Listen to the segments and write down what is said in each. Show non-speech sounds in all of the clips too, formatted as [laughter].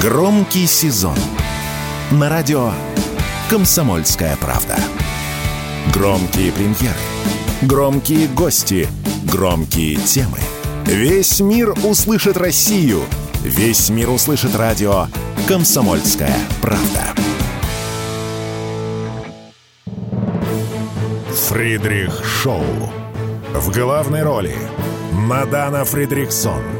Громкий сезон на радио «Комсомольская правда». Громкие премьеры, громкие гости, громкие темы. Весь мир услышит Россию. Весь мир услышит радио «Комсомольская правда». Фридрих Шоу. В главной роли Мадана Фридриксон.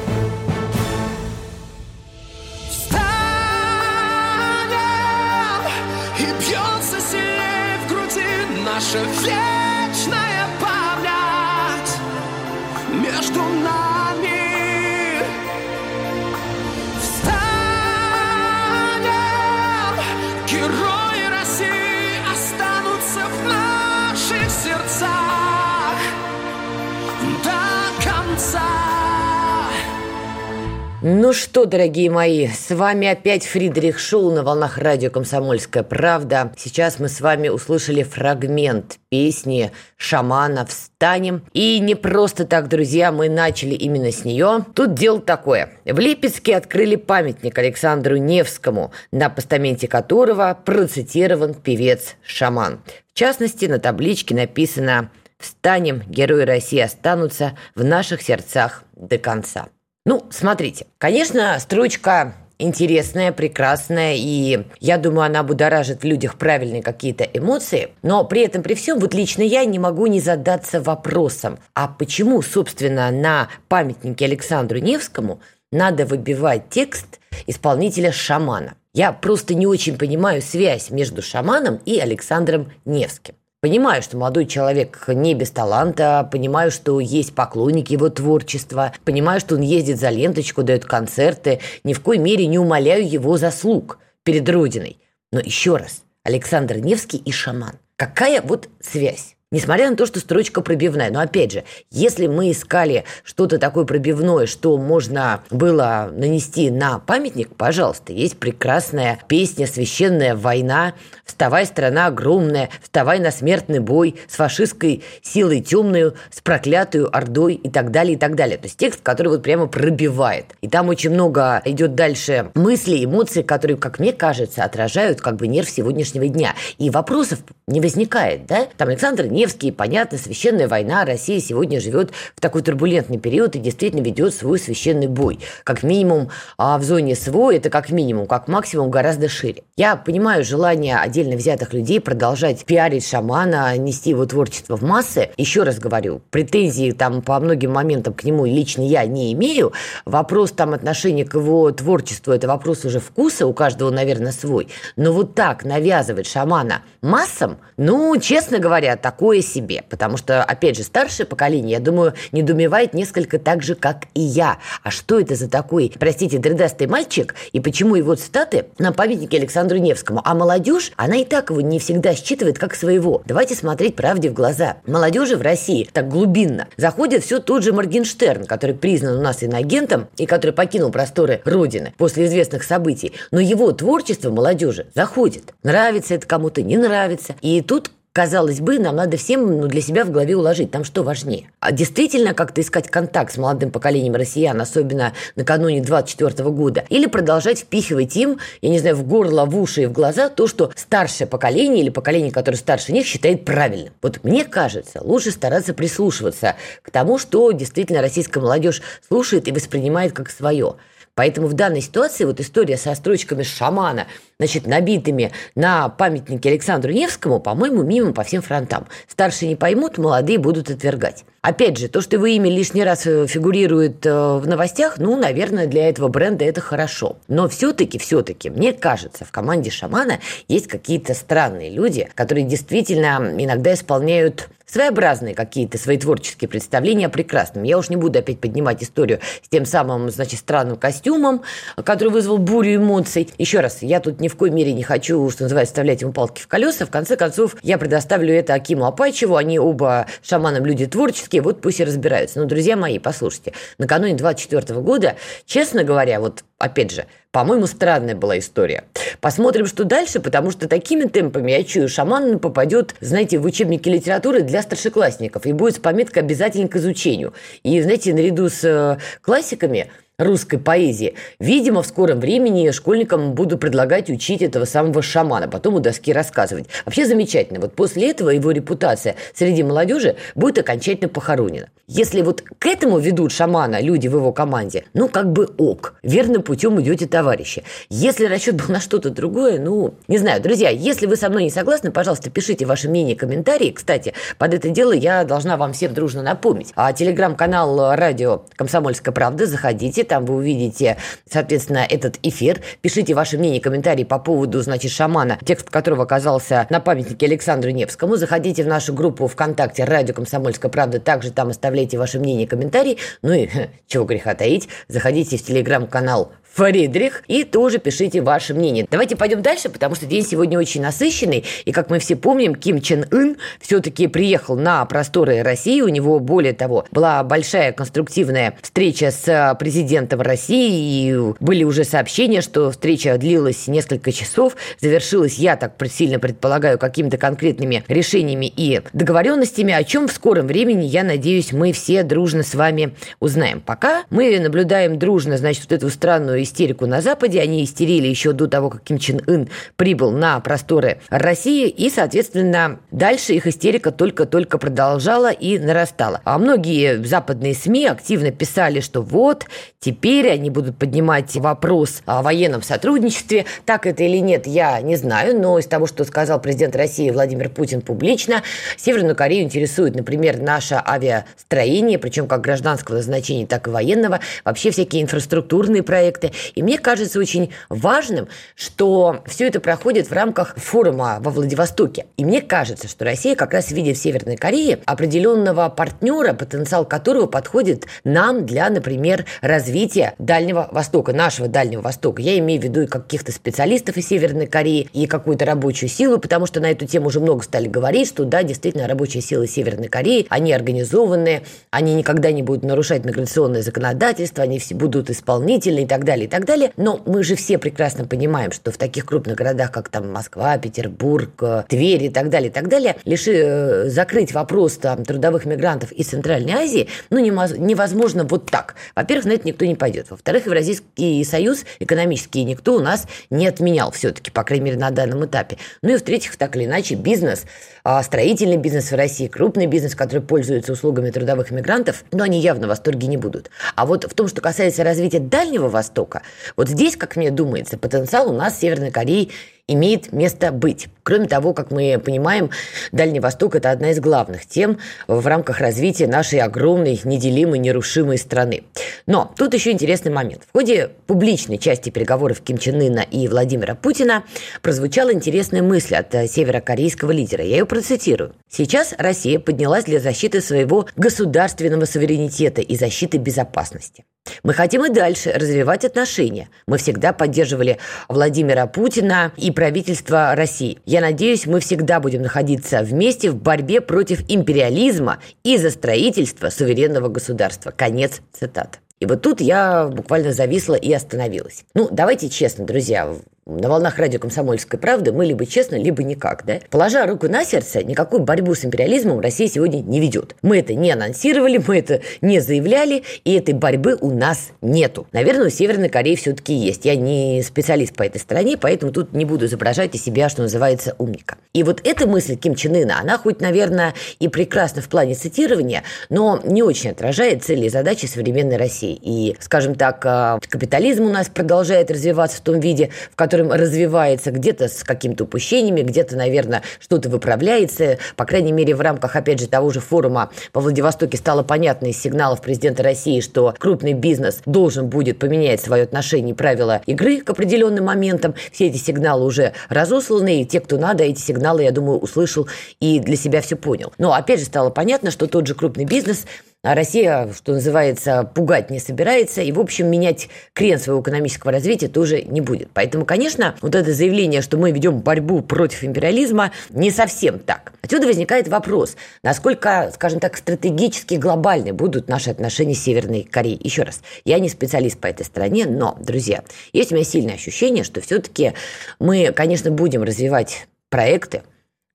Дорогие мои, с вами опять Фридрих Шоу на волнах радио «Комсомольская правда». Сейчас мы с вами услышали фрагмент песни «Шамана встанем». И не просто так, друзья, мы начали именно с нее. Тут дело такое. В Липецке открыли памятник Александру Невскому, на постаменте которого процитирован певец «Шаман». В частности, на табличке написано «Встанем, герои России останутся в наших сердцах до конца». Ну, смотрите, конечно, строчка интересная, прекрасная, и я думаю, она будоражит в людях правильные какие-то эмоции, но при этом, при всем, вот лично я не могу не задаться вопросом, а почему, собственно, на памятнике Александру Невскому надо выбивать текст исполнителя «Шамана»? Я просто не очень понимаю связь между «Шаманом» и Александром Невским. Понимаю, что молодой человек не без таланта, понимаю, что есть поклонники его творчества, понимаю, что он ездит за ленточку, дает концерты, ни в коей мере не умоляю его заслуг перед Родиной. Но еще раз, Александр Невский и шаман. Какая вот связь? Несмотря на то, что строчка пробивная. Но опять же, если мы искали что-то такое пробивное, что можно было нанести на памятник, пожалуйста, есть прекрасная песня «Священная война», «Вставай, страна огромная», «Вставай на смертный бой», с фашистской силой темную, с проклятую ордой и так далее, и так далее. То есть текст, который вот прямо пробивает. И там очень много идет дальше мыслей, эмоций, которые, как мне кажется, отражают как бы нерв сегодняшнего дня. И вопросов не возникает, да? Там Александр Невский, понятно, священная война, Россия сегодня живет в такой турбулентный период и действительно ведет свой священный бой. Как минимум а в зоне СВО это как минимум, как максимум гораздо шире. Я понимаю желание отдельно взятых людей продолжать пиарить шамана, нести его творчество в массы. Еще раз говорю, претензий там по многим моментам к нему лично я не имею. Вопрос там отношения к его творчеству, это вопрос уже вкуса, у каждого, наверное, свой. Но вот так навязывать шамана массам, ну, честно говоря, такое себе. Потому что, опять же, старшее поколение, я думаю, недоумевает несколько так же, как и я. А что это за такой, простите, дредастый мальчик, и почему его цитаты на памятнике Александру Невскому? А молодежь, она и так его не всегда считывает как своего. Давайте смотреть правде в глаза. Молодежи в России так глубинно заходит все тот же Моргенштерн, который признан у нас иноагентом и который покинул просторы Родины после известных событий. Но его творчество молодежи заходит. Нравится это кому-то, не нравится. И тут Казалось бы, нам надо всем ну, для себя в голове уложить, там что важнее. А действительно как-то искать контакт с молодым поколением россиян, особенно накануне 24 года, или продолжать впихивать им, я не знаю, в горло, в уши и в глаза то, что старшее поколение или поколение, которое старше них, считает правильным. Вот мне кажется, лучше стараться прислушиваться к тому, что действительно российская молодежь слушает и воспринимает как свое. Поэтому в данной ситуации вот история со строчками шамана, значит, набитыми на памятнике Александру Невскому, по-моему, мимо по всем фронтам. Старшие не поймут, молодые будут отвергать. Опять же, то, что его имя лишний раз э, фигурирует э, в новостях, ну, наверное, для этого бренда это хорошо. Но все-таки, все-таки, мне кажется, в команде шамана есть какие-то странные люди, которые действительно иногда исполняют своеобразные какие-то свои творческие представления о прекрасном. Я уж не буду опять поднимать историю с тем самым, значит, странным костюмом, который вызвал бурю эмоций. Еще раз, я тут ни в коей мере не хочу, что называется, вставлять ему палки в колеса. В конце концов, я предоставлю это Акиму Апачеву. Они оба шаманам люди творческие, вот пусть и разбираются. Но, друзья мои, послушайте, накануне 24 года, честно говоря, вот опять же, По-моему, странная была история. Посмотрим, что дальше, потому что такими темпами, я чую, шаман попадет, знаете, в учебники литературы для старшеклассников и будет с пометкой обязательно к изучению. И, знаете, наряду с э, классиками русской поэзии. Видимо, в скором времени школьникам буду предлагать учить этого самого шамана, потом у доски рассказывать. Вообще замечательно. Вот после этого его репутация среди молодежи будет окончательно похоронена. Если вот к этому ведут шамана люди в его команде, ну, как бы ок. Верным путем идете, товарищи. Если расчет был на что-то другое, ну, не знаю. Друзья, если вы со мной не согласны, пожалуйста, пишите ваше мнение, комментарии. Кстати, под это дело я должна вам всем дружно напомнить. А телеграм-канал радио «Комсомольская правда» заходите, там вы увидите, соответственно, этот эфир. Пишите ваше мнение, комментарии по поводу, значит, шамана, текст которого оказался на памятнике Александру Невскому. Заходите в нашу группу ВКонтакте «Радио Комсомольская правда». Также там оставляйте ваше мнение, комментарии. Ну и, [laughs] чего греха таить, заходите в телеграм-канал Фридрих, и тоже пишите ваше мнение. Давайте пойдем дальше, потому что день сегодня очень насыщенный, и, как мы все помним, Ким Чен Ын все-таки приехал на просторы России, у него, более того, была большая конструктивная встреча с президентом России, и были уже сообщения, что встреча длилась несколько часов, завершилась, я так сильно предполагаю, какими-то конкретными решениями и договоренностями, о чем в скором времени, я надеюсь, мы все дружно с вами узнаем. Пока мы наблюдаем дружно, значит, вот эту странную истерику на Западе. Они истерили еще до того, как Ким Чен Ын прибыл на просторы России. И, соответственно, дальше их истерика только-только продолжала и нарастала. А многие западные СМИ активно писали, что вот, теперь они будут поднимать вопрос о военном сотрудничестве. Так это или нет, я не знаю, но из того, что сказал президент России Владимир Путин публично, Северную Корею интересует, например, наше авиастроение, причем как гражданского назначения, так и военного, вообще всякие инфраструктурные проекты. И мне кажется очень важным, что все это проходит в рамках форума во Владивостоке. И мне кажется, что Россия как раз видит в Северной Корее определенного партнера, потенциал которого подходит нам для, например, развития Дальнего Востока, нашего Дальнего Востока. Я имею в виду и каких-то специалистов из Северной Кореи, и какую-то рабочую силу, потому что на эту тему уже много стали говорить, что да, действительно, рабочая сила Северной Кореи, они организованные, они никогда не будут нарушать миграционное законодательство, они все будут исполнительны и так далее далее, и так далее. Но мы же все прекрасно понимаем, что в таких крупных городах, как там Москва, Петербург, э, Тверь и так далее, и так далее, лишь э, закрыть вопрос там, трудовых мигрантов из Центральной Азии, ну, невозможно вот так. Во-первых, на это никто не пойдет. Во-вторых, Евразийский союз экономический никто у нас не отменял все-таки, по крайней мере, на данном этапе. Ну и в-третьих, так или иначе, бизнес, а, строительный бизнес в России, крупный бизнес, который пользуется услугами трудовых мигрантов, но они явно в восторге не будут. А вот в том, что касается развития Дальнего Востока, Востока. Вот здесь, как мне думается, потенциал у нас Северной Кореи имеет место быть. Кроме того, как мы понимаем, Дальний Восток – это одна из главных тем в рамках развития нашей огромной, неделимой, нерушимой страны. Но тут еще интересный момент. В ходе публичной части переговоров Ким Чен Ына и Владимира Путина прозвучала интересная мысль от северокорейского лидера. Я ее процитирую. «Сейчас Россия поднялась для защиты своего государственного суверенитета и защиты безопасности. Мы хотим и дальше развивать отношения. Мы всегда поддерживали Владимира Путина и правительство России. Я надеюсь, мы всегда будем находиться вместе в борьбе против империализма и за строительство суверенного государства. Конец цитаты. И вот тут я буквально зависла и остановилась. Ну, давайте честно, друзья, на волнах радио «Комсомольской правды» мы либо честно, либо никак, да? Положа руку на сердце, никакую борьбу с империализмом Россия сегодня не ведет. Мы это не анонсировали, мы это не заявляли, и этой борьбы у нас нету. Наверное, у Северной Кореи все-таки есть. Я не специалист по этой стране, поэтому тут не буду изображать из себя, что называется, умника. И вот эта мысль Ким Чен Ына, она хоть, наверное, и прекрасна в плане цитирования, но не очень отражает цели и задачи современной России. И, скажем так, а, капитализм у нас продолжает развиваться в том виде, в котором которым развивается где-то с какими-то упущениями, где-то, наверное, что-то выправляется. По крайней мере, в рамках, опять же, того же форума во Владивостоке стало понятно из сигналов президента России, что крупный бизнес должен будет поменять свое отношение и правила игры к определенным моментам. Все эти сигналы уже разосланы, и те, кто надо, эти сигналы, я думаю, услышал и для себя все понял. Но, опять же, стало понятно, что тот же крупный бизнес А Россия, что называется, пугать не собирается, и, в общем, менять крен своего экономического развития тоже не будет. Поэтому, конечно, вот это заявление, что мы ведем борьбу против империализма, не совсем так. Отсюда возникает вопрос, насколько, скажем так, стратегически глобальны будут наши отношения с Северной Кореей. Еще раз, я не специалист по этой стране, но, друзья, есть у меня сильное ощущение, что все-таки мы, конечно, будем развивать проекты,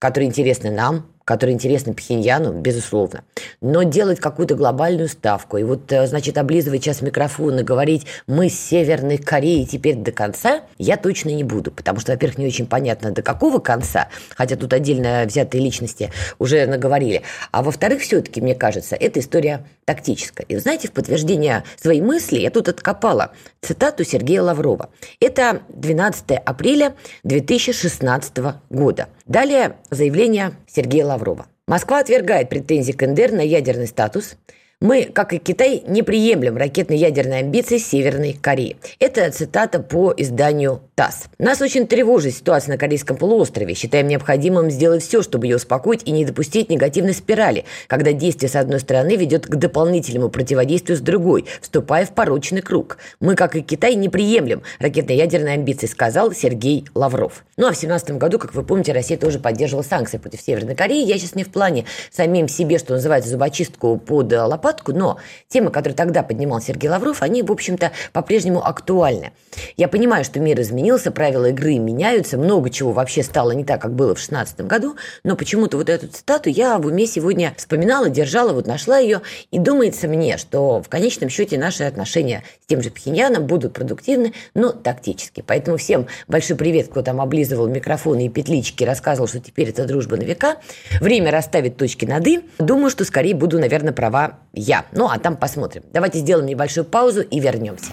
которые интересны нам, который интересен Пхеньяну, безусловно. Но делать какую-то глобальную ставку и вот, э, значит, облизывать сейчас микрофон и говорить «мы с Северной Кореей теперь до конца», я точно не буду, потому что, во-первых, не очень понятно, до какого конца, хотя тут отдельно взятые личности уже наговорили, а во-вторых, все-таки, мне кажется, эта история тактическая. И, знаете, в подтверждение своей мысли я тут откопала цитату Сергея Лаврова. Это 12 апреля 2016 года. Далее заявление Сергея Лаврова. Москва отвергает претензии КНДР на ядерный статус – мы, как и Китай, не приемлем ракетно-ядерные амбиции Северной Кореи. Это цитата по изданию ТАСС. Нас очень тревожит ситуация на Корейском полуострове. Считаем необходимым сделать все, чтобы ее успокоить и не допустить негативной спирали, когда действие с одной стороны ведет к дополнительному противодействию с другой, вступая в порочный круг. Мы, как и Китай, не приемлем ракетно-ядерные амбиции, сказал Сергей Лавров. Ну а в 2017 году, как вы помните, Россия тоже поддерживала санкции против Северной Кореи. Я сейчас не в плане самим себе, что называется, зубочистку под лопатку, но темы, которые тогда поднимал Сергей Лавров, они, в общем-то, по-прежнему актуальны. Я понимаю, что мир изменился, правила игры меняются, много чего вообще стало не так, как было в 2016 году, но почему-то вот эту цитату я в уме сегодня вспоминала, держала, вот нашла ее, и думается мне, что в конечном счете наши отношения с тем же Пхеньяном будут продуктивны, но тактически. Поэтому всем большой привет, кто там облизывал микрофоны и петлички, рассказывал, что теперь это дружба на века. Время расставить точки над «и». Думаю, что скорее буду, наверное, права я. Ну, а там посмотрим. Давайте сделаем небольшую паузу и вернемся.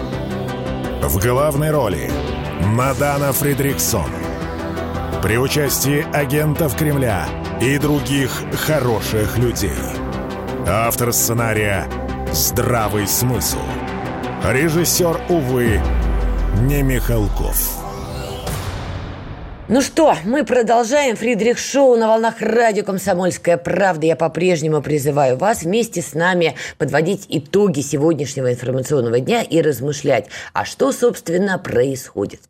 В главной роли Мадана Фридриксон. При участии агентов Кремля и других хороших людей. Автор сценария «Здравый смысл». Режиссер, увы, не Михалков. Ну что, мы продолжаем Фридрих Шоу на волнах радио «Комсомольская правда». Я по-прежнему призываю вас вместе с нами подводить итоги сегодняшнего информационного дня и размышлять, а что, собственно, происходит.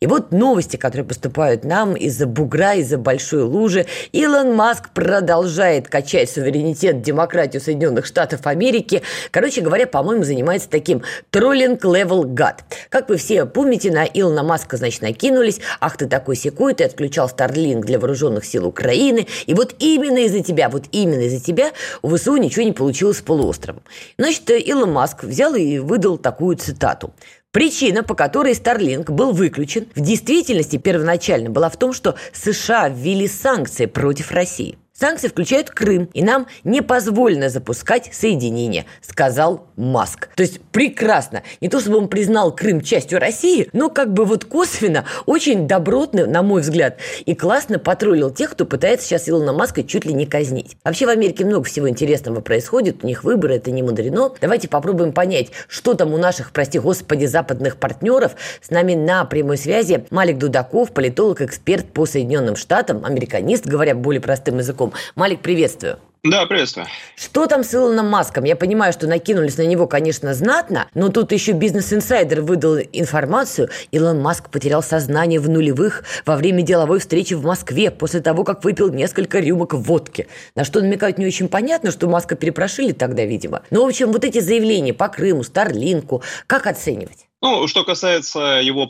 И вот новости, которые поступают нам из-за бугра, из-за большой лужи. Илон Маск продолжает качать суверенитет, демократию Соединенных Штатов Америки. Короче говоря, по-моему, занимается таким trolling level god. Как вы все помните, на Илона Маска, значит, накинулись. Ах ты такой-сякой, какой ты отключал Starlink для вооруженных сил Украины, и вот именно из-за тебя, вот именно из-за тебя у ВСУ ничего не получилось с полуостровом. Значит, Илон Маск взял и выдал такую цитату. Причина, по которой Starlink был выключен, в действительности первоначально была в том, что США ввели санкции против России. Санкции включают Крым, и нам не позволено запускать соединение, сказал Маск. То есть прекрасно. Не то, чтобы он признал Крым частью России, но как бы вот косвенно, очень добротно, на мой взгляд, и классно потроллил тех, кто пытается сейчас Илона Маска чуть ли не казнить. Вообще в Америке много всего интересного происходит, у них выборы, это не мудрено. Давайте попробуем понять, что там у наших, прости господи, западных партнеров. С нами на прямой связи Малик Дудаков, политолог, эксперт по Соединенным Штатам, американист, говоря более простым языком языком. Малик, приветствую. Да, приветствую. Что там с Илоном Маском? Я понимаю, что накинулись на него, конечно, знатно, но тут еще бизнес-инсайдер выдал информацию. Илон Маск потерял сознание в нулевых во время деловой встречи в Москве после того, как выпил несколько рюмок водки. На что намекают не очень понятно, что Маска перепрошили тогда, видимо. Но, в общем, вот эти заявления по Крыму, Старлинку, как оценивать? Ну, что касается его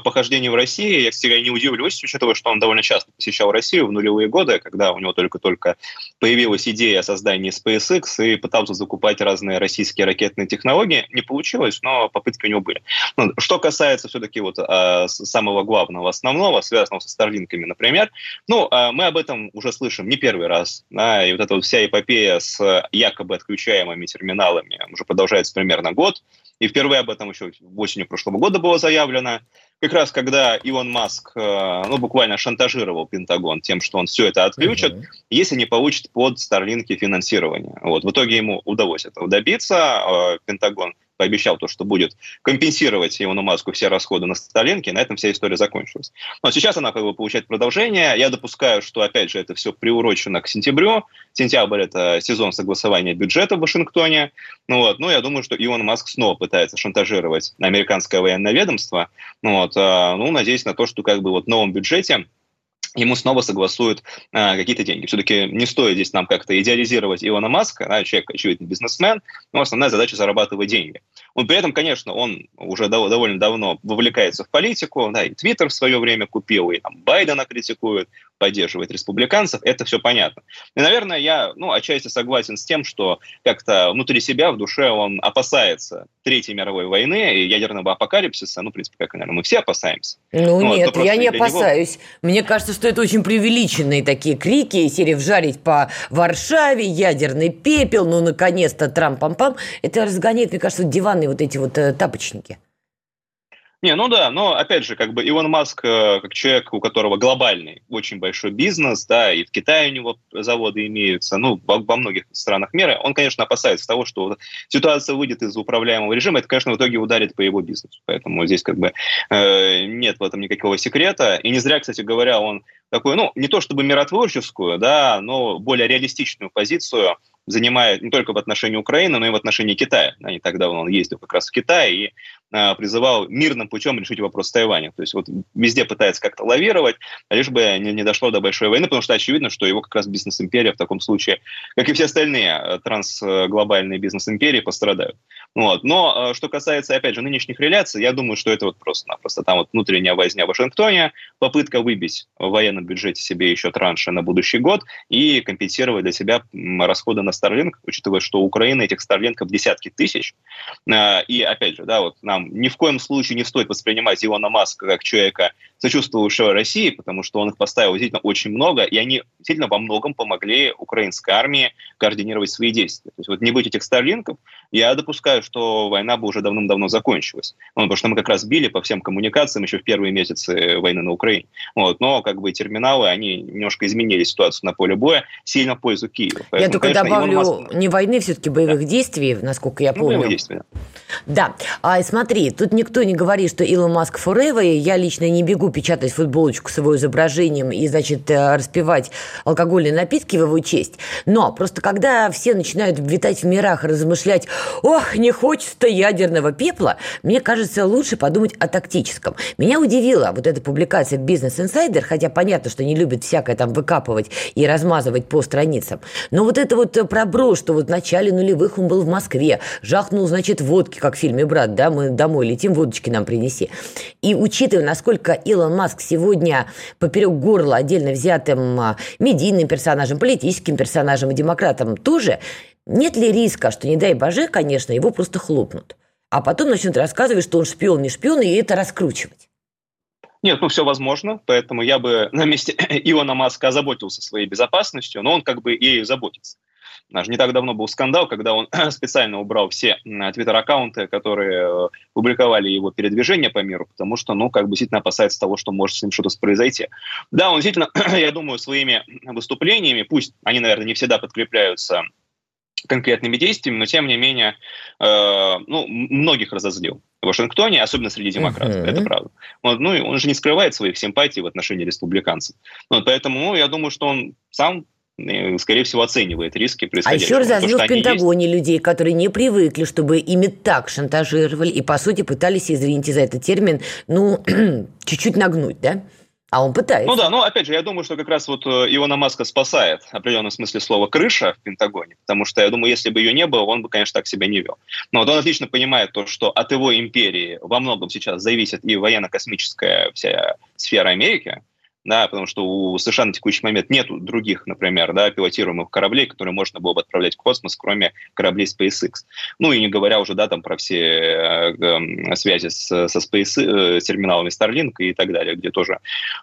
похождений в России, я, кстати, не удивлюсь, учитывая, что он довольно часто посещал Россию в нулевые годы, когда у него только-только появилась идея о создании SpaceX и пытался закупать разные российские ракетные технологии. Не получилось, но попытки у него были. Ну, что касается все-таки вот а, самого главного, основного, связанного со Старлинками, например, ну, а, мы об этом уже слышим не первый раз, да, и вот эта вот вся эпопея с якобы отключаемыми терминалами уже продолжается примерно год, и впервые об этом еще осенью прошлого года было заявлено. Как раз когда Илон Маск э, ну, буквально шантажировал Пентагон тем, что он все это отключит, uh-huh. если не получит под Старлинки финансирование. Вот. В итоге ему удалось этого добиться. Э, Пентагон пообещал то, что будет компенсировать Илону Маску все расходы на Сталинке, и на этом вся история закончилась. Но сейчас она как бы получает продолжение. Я допускаю, что, опять же, это все приурочено к сентябрю. Сентябрь — это сезон согласования бюджета в Вашингтоне. Ну, вот. ну я думаю, что Илон Маск снова пытается шантажировать американское военное ведомство. Ну, вот. А, ну, надеюсь на то, что как бы вот в новом бюджете ему снова согласуют а, какие-то деньги. Все-таки не стоит здесь нам как-то идеализировать Илона Маска, да, человек, очевидно, бизнесмен, но основная задача зарабатывать деньги. Он при этом, конечно, он уже дов- довольно давно вовлекается в политику, да, и Твиттер в свое время купил, и там Байдена критикует, поддерживает республиканцев, это все понятно. И, наверное, я, ну, отчасти согласен с тем, что как-то внутри себя, в душе он опасается Третьей мировой войны и ядерного апокалипсиса, ну, в принципе, как, наверное, мы все опасаемся. Ну, ну нет, я не опасаюсь. Него... Мне кажется, что это очень преувеличенные такие крики, серии «вжарить по Варшаве», «ядерный пепел», ну, наконец-то, трам-пам-пам. Это разгоняет, мне кажется, диванные вот эти вот э, тапочники. Не, ну да, но опять же, как бы Илон Маск, э, как человек, у которого глобальный, очень большой бизнес, да, и в Китае у него заводы имеются, ну, во, во многих странах мира, он, конечно, опасается того, что ситуация выйдет из управляемого режима, это, конечно, в итоге ударит по его бизнесу. Поэтому здесь как бы э, нет в этом никакого секрета. И не зря, кстати говоря, он такую, ну, не то чтобы миротворческую, да, но более реалистичную позицию занимает не только в отношении Украины, но и в отношении Китая. Не так давно он ездил как раз в Китай и а, призывал мирным путем решить вопрос с Тайванем. То есть вот везде пытается как-то лавировать, лишь бы не, не дошло до большой войны, потому что очевидно, что его как раз бизнес-империя в таком случае, как и все остальные э, трансглобальные бизнес-империи, пострадают. Вот. Но э, что касается, опять же, нынешних реляций, я думаю, что это вот просто-напросто там вот внутренняя возня в Вашингтоне, попытка выбить в военном бюджете себе еще транши на будущий год и компенсировать для себя расходы на Starlink, учитывая, что у Украины этих Старлинков десятки тысяч. Э, и, опять же, да, вот нам ни в коем случае не стоит воспринимать Илона Маска как человека, сочувствовавшего России, потому что он их поставил действительно очень много, и они действительно во многом помогли украинской армии координировать свои действия. То есть вот не быть этих Старлинков, я допускаю, что война бы уже давным-давно закончилась. Ну, потому что мы как раз били по всем коммуникациям еще в первые месяцы войны на Украине. Вот. Но как бы терминалы, они немножко изменили ситуацию на поле боя сильно в пользу Киева. Поэтому, я только конечно, добавлю, Маск... не войны, все-таки боевых да. действий, насколько я помню. Ну, боевых действий, да. Да. А смотри, тут никто не говорит, что Илон Маск forever, я лично не бегу печатать футболочку с его изображением и, значит, э, распивать алкогольные напитки в его честь. Но просто когда все начинают витать в мирах, размышлять, ох, не хочется ядерного пепла, мне кажется, лучше подумать о тактическом. Меня удивила вот эта публикация Business Insider, хотя понятно, что не любят всякое там выкапывать и размазывать по страницам. Но вот это вот проброс, что вот в начале нулевых он был в Москве, жахнул, значит, водки, как в фильме «Брат», да, мы домой летим, водочки нам принеси. И учитывая, насколько Илон Маск сегодня поперек горла отдельно взятым а, медийным персонажем, политическим персонажем и демократом тоже, нет ли риска, что, не дай боже, конечно, его просто хлопнут? А потом начнут рассказывать, что он шпион, не шпион, и это раскручивать. Нет, ну все возможно, поэтому я бы на месте [clears throat] Илона Маска озаботился своей безопасностью, но он как бы и заботится. Даже не так давно был скандал, когда он [clears throat] специально убрал все твиттер-аккаунты, которые э, публиковали его передвижение по миру, потому что, ну, как бы действительно опасается того, что может с ним что-то произойти. Да, он действительно, [clears throat] я думаю, своими выступлениями, пусть они, наверное, не всегда подкрепляются конкретными действиями, но тем не менее, э, ну, многих разозлил в Вашингтоне, особенно среди демократов, uh-huh. это правда. Вот, ну, и он же не скрывает своих симпатий в отношении республиканцев. Вот, поэтому, ну, я думаю, что он сам скорее всего, оценивает риски происходящего. А еще разозлил в Пентагоне есть. людей, которые не привыкли, чтобы ими так шантажировали и, по сути, пытались, извините за этот термин, ну, [clears throat] чуть-чуть нагнуть, да? А он пытается. Ну да, но опять же, я думаю, что как раз вот э, Илона Маска спасает в определенном смысле слова крыша в Пентагоне, потому что я думаю, если бы ее не было, он бы, конечно, так себя не вел. Но вот он отлично понимает то, что от его империи во многом сейчас зависит и военно-космическая вся сфера Америки, да, потому что у США на текущий момент нет других, например, да, пилотируемых кораблей, которые можно было бы отправлять в космос, кроме кораблей SpaceX. Ну и не говоря уже, да, там про все э, э, связи с, со Space, э, с терминалами Starlink и так далее, где тоже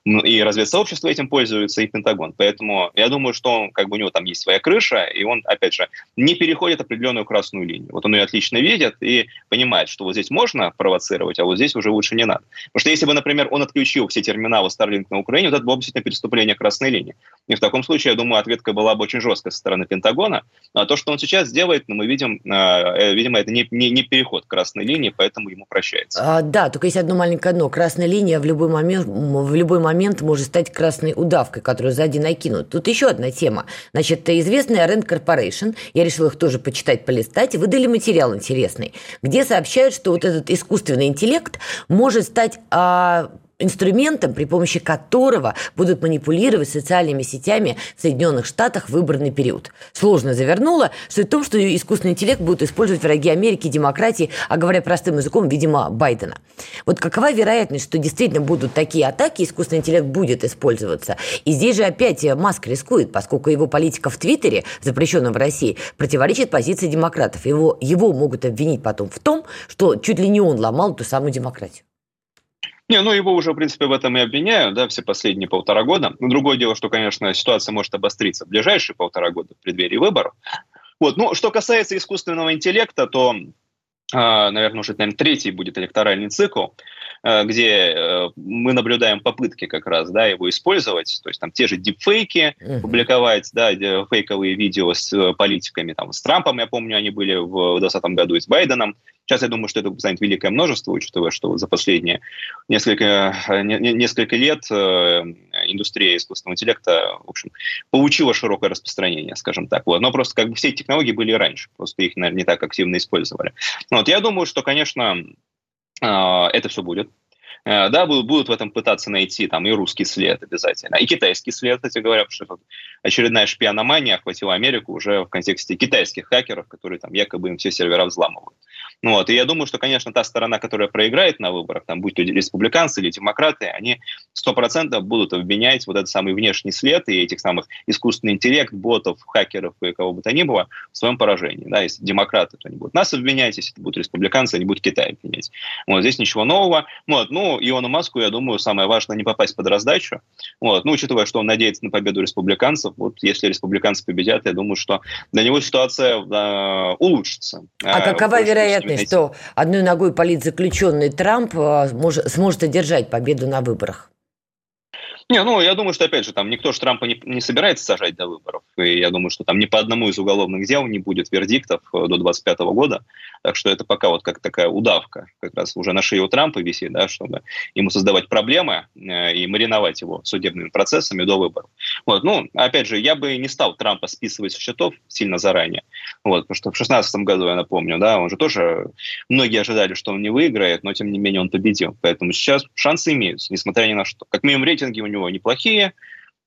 и разведсообщество этим пользуется, и Пентагон. Поэтому я думаю, что он, как бы у него там есть своя крыша, и он, опять же, не переходит определенную красную линию. Вот он ее отлично видит и понимает, что вот здесь можно провоцировать, а вот здесь уже лучше не надо. Потому что если бы, например, он отключил все терминалы Starlink на Украине, это было бы действительно переступление красной линии. И в таком случае, я думаю, ответка была бы очень жесткая со стороны Пентагона. А то, что он сейчас делает, ну, мы видим, э, видимо, это не, не, не переход красной линии, поэтому ему прощается. А, да, только есть одно маленькое но. Красная линия в любой момент, в любой момент может стать красной удавкой, которую сзади накинут. Тут еще одна тема. Значит, известная Rand Corporation, я решила их тоже почитать, полистать, выдали материал интересный, где сообщают, что вот этот искусственный интеллект может стать а, инструментом, при помощи которого будут манипулировать социальными сетями в Соединенных Штатах в выборный период. Сложно завернула. Суть в том, что искусственный интеллект будут использовать враги Америки, демократии, а говоря простым языком, видимо, Байдена. Вот какова вероятность, что действительно будут такие атаки, искусственный интеллект будет использоваться? И здесь же опять Маск рискует, поскольку его политика в Твиттере, запрещенном в России, противоречит позиции демократов. Его, его могут обвинить потом в том, что чуть ли не он ломал ту самую демократию. Не, ну его уже, в принципе, в этом и обвиняют, да, все последние полтора года. Но другое дело, что, конечно, ситуация может обостриться в ближайшие полтора года в преддверии выборов. Вот, ну, что касается искусственного интеллекта, то, э, наверное, уже, наверное, третий будет электоральный цикл, где э, мы наблюдаем попытки как раз, да, его использовать, то есть там те же дипфейки uh-huh. публиковать, да, фейковые видео с э, политиками, там, с Трампом, я помню, они были в 2020 году и с Байденом, Сейчас я думаю, что это станет великое множество, учитывая, что за последние несколько, несколько лет э, индустрия искусственного интеллекта, в общем, получила широкое распространение, скажем так. Вот. Но просто как бы все эти технологии были раньше, просто их, наверное, не так активно использовали. Вот. Я думаю, что, конечно, э, это все будет. Э, да, будут в этом пытаться найти там и русский след обязательно, и китайский след, кстати говоря, потому что очередная шпиономания охватила Америку уже в контексте китайских хакеров, которые там якобы им все сервера взламывают. Ну, вот, и я думаю, что, конечно, та сторона, которая проиграет на выборах, там, будь то республиканцы или демократы, они сто процентов будут обвинять вот этот самый внешний след и этих самых искусственный интеллект, ботов, хакеров и кого бы то ни было в своем поражении. Да, если демократы, то они будут нас обвинять, если это будут республиканцы, они будут Китай обвинять. Вот, здесь ничего нового. Вот, ну, Иону Маску, я думаю, самое важное не попасть под раздачу. Вот, ну, учитывая, что он надеется на победу республиканцев, вот, если республиканцы победят, я думаю, что для него ситуация э, улучшится. А э, какова вероятность вероятность, что одной ногой политзаключенный Трамп а, сможет одержать победу на выборах? Не, ну, я думаю, что, опять же, там никто же Трампа не, не собирается сажать до выборов. И я думаю, что там ни по одному из уголовных дел не будет вердиктов э, до 2025 года. Так что это пока вот как такая удавка как раз уже на шее у Трампа висит, да, чтобы ему создавать проблемы э, и мариновать его судебными процессами до выборов. Вот, ну, опять же, я бы не стал Трампа списывать с счетов сильно заранее. Вот, потому что в 2016 году, я напомню, да, он же тоже, многие ожидали, что он не выиграет, но тем не менее он победил. Поэтому сейчас шансы имеются, несмотря ни на что. Как минимум рейтинги у него неплохие,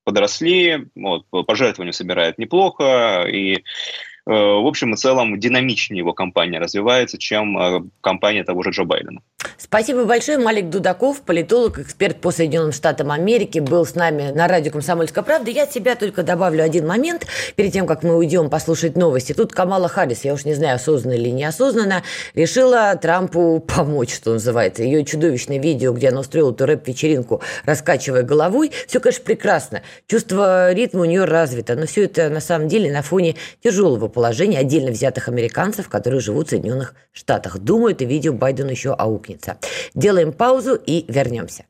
подросли, вот, пожертвования собирает неплохо, и в общем и целом динамичнее его компания развивается, чем э, компания того же Джо Байдена. Спасибо большое. Малик Дудаков, политолог, эксперт по Соединенным Штатам Америки, был с нами на радио «Комсомольская правда». Я от себя только добавлю один момент, перед тем, как мы уйдем послушать новости. Тут Камала Харрис, я уж не знаю, осознанно или неосознанно, решила Трампу помочь, что называется. Ее чудовищное видео, где она устроила эту рэп-вечеринку, раскачивая головой, все, конечно, прекрасно. Чувство ритма у нее развито, но все это на самом деле на фоне тяжелого положение отдельно взятых американцев, которые живут в Соединенных Штатах. Думаю, это видео Байдену еще аукнется. Делаем паузу и вернемся.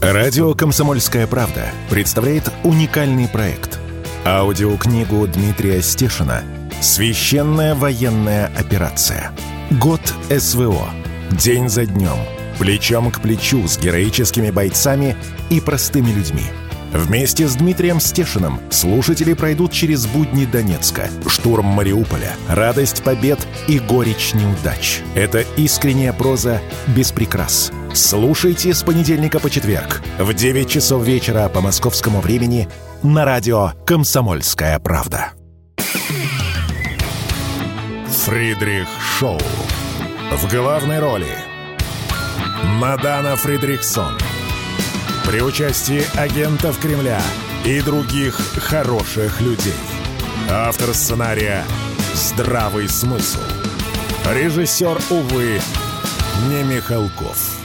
Радио «Комсомольская правда» представляет уникальный проект. Аудиокнигу Дмитрия Стешина «Священная военная операция. Год СВО. День за днем. Плечом к плечу с героическими бойцами и простыми людьми» Вместе с Дмитрием Стешиным слушатели пройдут через будни Донецка, штурм Мариуполя, радость побед и горечь неудач. Это искренняя проза без прикрас. Слушайте с понедельника по четверг в 9 часов вечера по московскому времени на радио «Комсомольская правда». Фридрих Шоу. В главной роли Мадана Фридрихсон – при участии агентов Кремля и других хороших людей. Автор сценария «Здравый смысл». Режиссер, увы, не Михалков.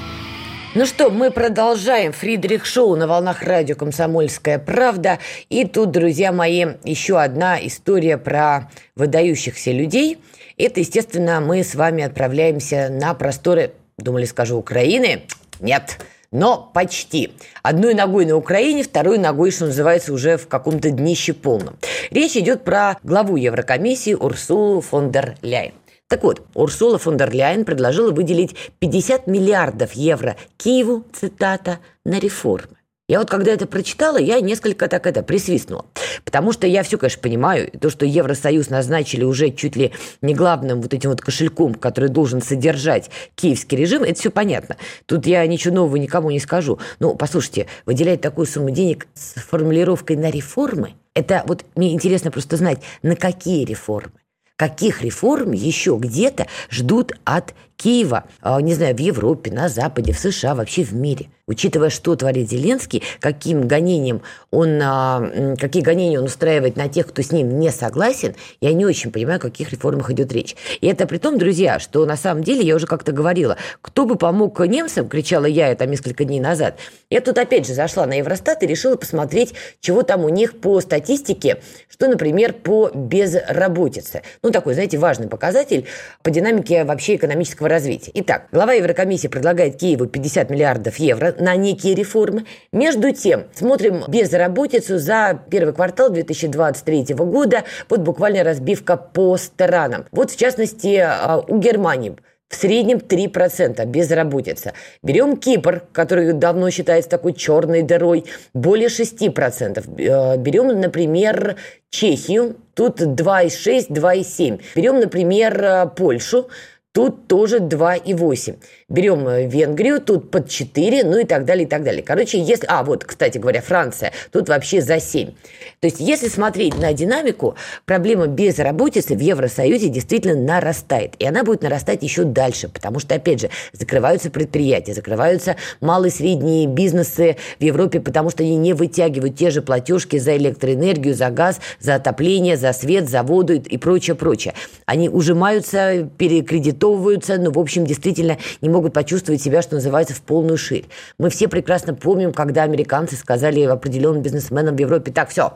Ну что, мы продолжаем Фридрих Шоу на волнах радио «Комсомольская правда». И тут, друзья мои, еще одна история про выдающихся людей. Это, естественно, мы с вами отправляемся на просторы, думали, скажу, Украины. Нет, но почти. Одной ногой на Украине, второй ногой, что называется, уже в каком-то днище полном. Речь идет про главу Еврокомиссии Урсулу фон дер Ляйен. Так вот, Урсула фон дер Ляйен предложила выделить 50 миллиардов евро Киеву, цитата, на реформы. Я вот когда это прочитала, я несколько так это присвистнула. Потому что я все, конечно, понимаю, то, что Евросоюз назначили уже чуть ли не главным вот этим вот кошельком, который должен содержать киевский режим, это все понятно. Тут я ничего нового никому не скажу. Ну, послушайте, выделять такую сумму денег с формулировкой на реформы, это вот мне интересно просто знать, на какие реформы каких реформ еще где-то ждут от Киева, а, не знаю, в Европе, на Западе, в США, вообще в мире. Учитывая, что творит Зеленский, каким гонением он, а, какие гонения он устраивает на тех, кто с ним не согласен, я не очень понимаю, о каких реформах идет речь. И это при том, друзья, что на самом деле, я уже как-то говорила, кто бы помог немцам, кричала я это несколько дней назад. Я тут опять же зашла на Евростат и решила посмотреть, чего там у них по статистике, что, например, по безработице. Ну, такой, знаете, важный показатель по динамике вообще экономического экономического развития. Итак, глава Еврокомиссии предлагает Киеву 50 миллиардов евро на некие реформы. Между тем, смотрим безработицу за первый квартал 2023 года. Вот буквально разбивка по странам. Вот в частности а, у Германии в среднем 3% безработица. Берем Кипр, который давно считается такой черной дырой, более 6%. Э, берем, например, Чехию, тут 2,6, 2,7. Берем, например, э, Польшу, Тут тоже 2,8. Берем э, Венгрию, тут под 4, ну и так далее, и так далее. Короче, если... А, вот, кстати говоря, Франция, тут вообще за 7. То есть, если смотреть на динамику, проблема безработицы в Евросоюзе действительно нарастает. И она будет нарастать еще дальше, потому что, опять же, закрываются предприятия, закрываются малые и средние бизнесы в Европе, потому что они не вытягивают те же платежки за электроэнергию, за газ, за отопление, за свет, за воду и прочее, прочее. Они ужимаются, перекредитуют арестовываются, но, в общем, действительно не могут почувствовать себя, что называется, в полную ширь. Мы все прекрасно помним, когда американцы сказали определенным бизнесменам в Европе, так, все,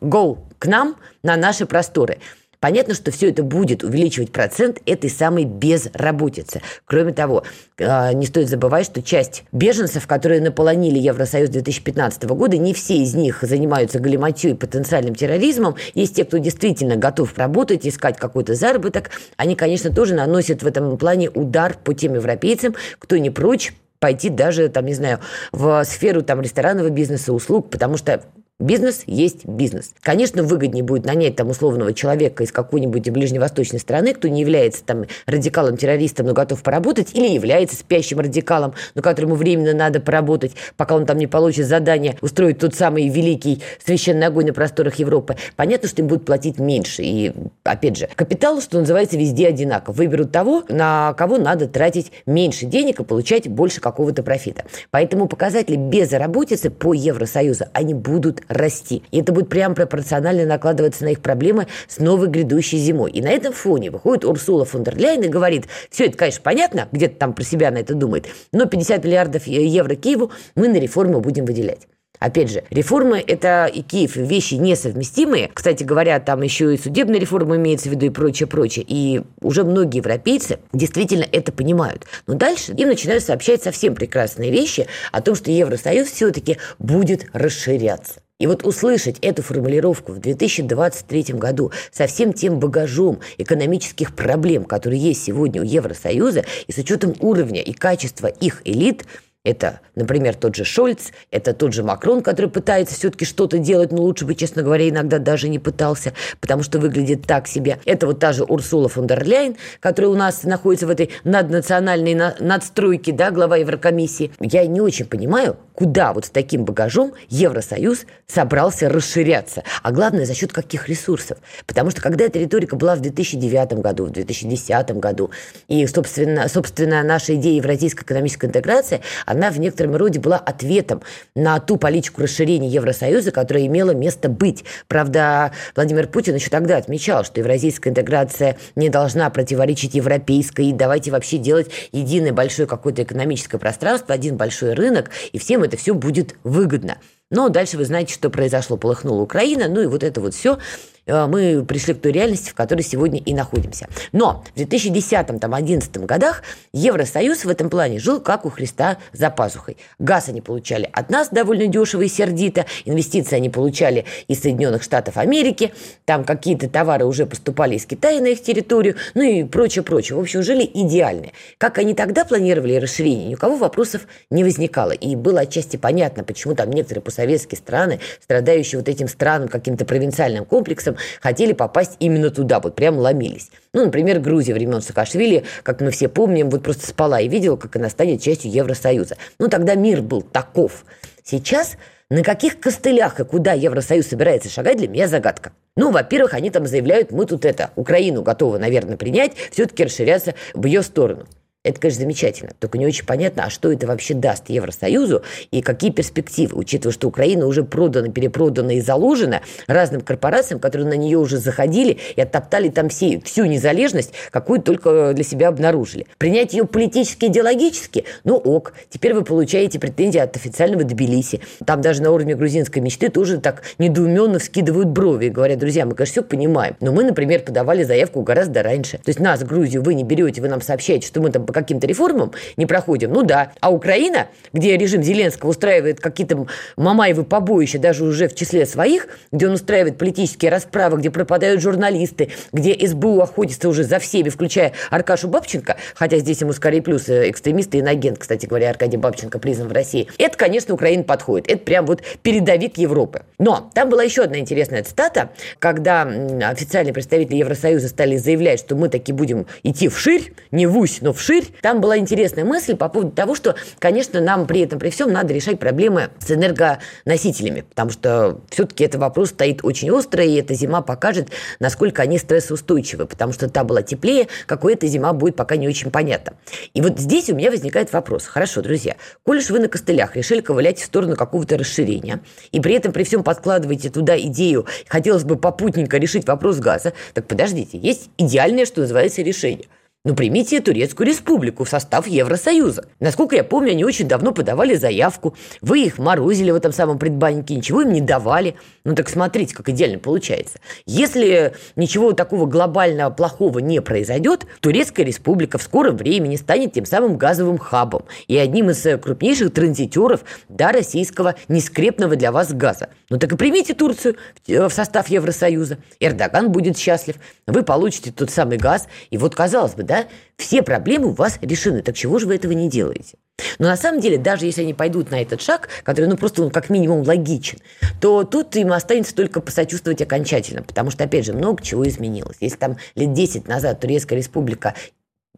go к нам на наши просторы. Понятно, что все это будет увеличивать процент этой самой безработицы. Кроме того, а, не стоит забывать, что часть беженцев, которые наполонили Евросоюз 2015 года, не все из них занимаются галиматью и потенциальным терроризмом. Есть те, кто действительно готов работать, искать какой-то заработок. Они, конечно, тоже наносят в этом плане удар по тем европейцам, кто не прочь пойти даже, там, не знаю, в сферу там, ресторанного бизнеса, услуг, потому что Бизнес есть бизнес. Конечно, выгоднее будет нанять там условного человека из какой-нибудь ближневосточной страны, кто не является там радикалом-террористом, но готов поработать, или является спящим радикалом, но которому временно надо поработать, пока он там не получит задание устроить тот самый великий священный огонь на просторах Европы. Понятно, что им будут платить меньше. И, опять же, капитал, что называется, везде одинаков. Выберут того, на кого надо тратить меньше денег и получать больше какого-то профита. Поэтому показатели безработицы по Евросоюзу, они будут расти. И это будет прямо пропорционально накладываться на их проблемы с новой грядущей зимой. И на этом фоне выходит Урсула фон дер Ляйен и говорит, все это, конечно, понятно, где-то там про себя на это думает, но 50 миллиардов евро Киеву мы на реформы будем выделять. Опять же, реформы – это и Киев, вещи несовместимые. Кстати говоря, там еще и судебная реформа имеется в виду и прочее, прочее. И уже многие европейцы действительно это понимают. Но дальше им начинают сообщать совсем прекрасные вещи о том, что Евросоюз все-таки будет расширяться. И вот услышать эту формулировку в 2023 году со всем тем багажом экономических проблем, которые есть сегодня у Евросоюза, и с учетом уровня и качества их элит, Это, например, тот же Шольц, это тот же Макрон, который пытается все-таки что-то делать, но лучше бы, честно говоря, иногда даже не пытался, потому что выглядит так себе. Это вот та же Урсула фон дер Ляйн, которая у нас находится в этой наднациональной надстройке, да, глава Еврокомиссии. Я не очень понимаю, куда вот с таким багажом Евросоюз собрался расширяться, а главное, за счет каких ресурсов. Потому что когда эта риторика была в 2009 году, в 2010 году, и, собственно, собственно наша идея евразийской экономической интеграции, она в некотором роде была ответом на ту политику расширения Евросоюза, которая имела место быть. Правда, Владимир Путин еще тогда отмечал, что евразийская интеграция не должна противоречить европейской, и давайте вообще делать единое большое какое-то экономическое пространство, один большой рынок, и всем это все будет выгодно. Но дальше вы знаете, что произошло. Полыхнула Украина, ну и вот это вот все мы пришли к той реальности, в которой сегодня и находимся. Но в 2010-2011 годах Евросоюз в этом плане жил как у Христа за пазухой. Газ они получали от нас довольно дешево и сердито, инвестиции они получали из Соединенных Штатов Америки, там какие-то товары уже поступали из Китая на их территорию, ну и прочее, прочее. В общем, жили идеальные. Как они тогда планировали расширение, ни у кого вопросов не возникало. И было отчасти понятно, почему там некоторые постсоветские страны, страдающие вот этим странным каким-то провинциальным комплексом, хотели попасть именно туда, вот прям ломились. Ну, например, Грузия времен Саакашвили, как мы все помним, вот просто спала и видела, как она станет частью Евросоюза. Ну, тогда мир был таков. Сейчас на каких костылях и куда Евросоюз собирается шагать, для меня загадка. Ну, во-первых, они там заявляют, мы тут это, Украину готовы, наверное, принять, все-таки расширяться в ее сторону. Это, конечно, замечательно. Только не очень понятно, а что это вообще даст Евросоюзу и какие перспективы, учитывая, что Украина уже продана, перепродана и заложена разным корпорациям, которые на нее уже заходили и оттоптали там все, всю незалежность, какую только для себя обнаружили. Принять ее политически, идеологически, ну ок, теперь вы получаете претензии от официального Тбилиси. Там даже на уровне грузинской мечты тоже так недоуменно вскидывают брови и говорят, друзья, мы, конечно, все понимаем, но мы, например, подавали заявку гораздо раньше. То есть нас, Грузию, вы не берете, вы нам сообщаете, что мы там каким-то реформам не проходим, ну да. А Украина, где режим Зеленского устраивает какие-то Мамаевы побоища даже уже в числе своих, где он устраивает политические расправы, где пропадают журналисты, где СБУ охотится уже за всеми, включая Аркашу Бабченко, хотя здесь ему скорее плюс э, экстремисты и инагент, кстати говоря, Аркадий Бабченко признан в России. Это, конечно, Украина подходит. Это прям вот передовик Европы. Но там была еще одна интересная цитата, когда официальные представители Евросоюза стали заявлять, что мы таки будем идти вширь, не вусь, но вширь, там была интересная мысль по поводу того, что, конечно, нам при этом, при всем надо решать проблемы с энергоносителями, потому что все-таки этот вопрос стоит очень остро, и эта зима покажет, насколько они стрессоустойчивы, потому что та была теплее, какой эта зима будет, пока не очень понятно. И вот здесь у меня возникает вопрос. Хорошо, друзья, коль уж вы на костылях решили ковылять в сторону какого-то расширения, и при этом при всем подкладываете туда идею, хотелось бы попутненько решить вопрос газа, так подождите, есть идеальное, что называется, решение – ну, примите Турецкую республику в состав Евросоюза. Насколько я помню, они очень давно подавали заявку. Вы их морозили в этом самом предбаннике, ничего им не давали. Ну, так смотрите, как идеально получается. Если ничего такого глобального плохого не произойдет, Турецкая республика в скором времени станет тем самым газовым хабом и одним из крупнейших транзитеров до российского нескрепного для вас газа. Ну, так и примите Турцию в состав Евросоюза. Эрдоган будет счастлив. Вы получите тот самый газ. И вот, казалось бы, да, да, все проблемы у вас решены. Так чего же вы этого не делаете? Но на самом деле, даже если они пойдут на этот шаг, который, ну, просто он как минимум логичен, то тут им останется только посочувствовать окончательно, потому что, опять же, много чего изменилось. Если там лет 10 назад Турецкая республика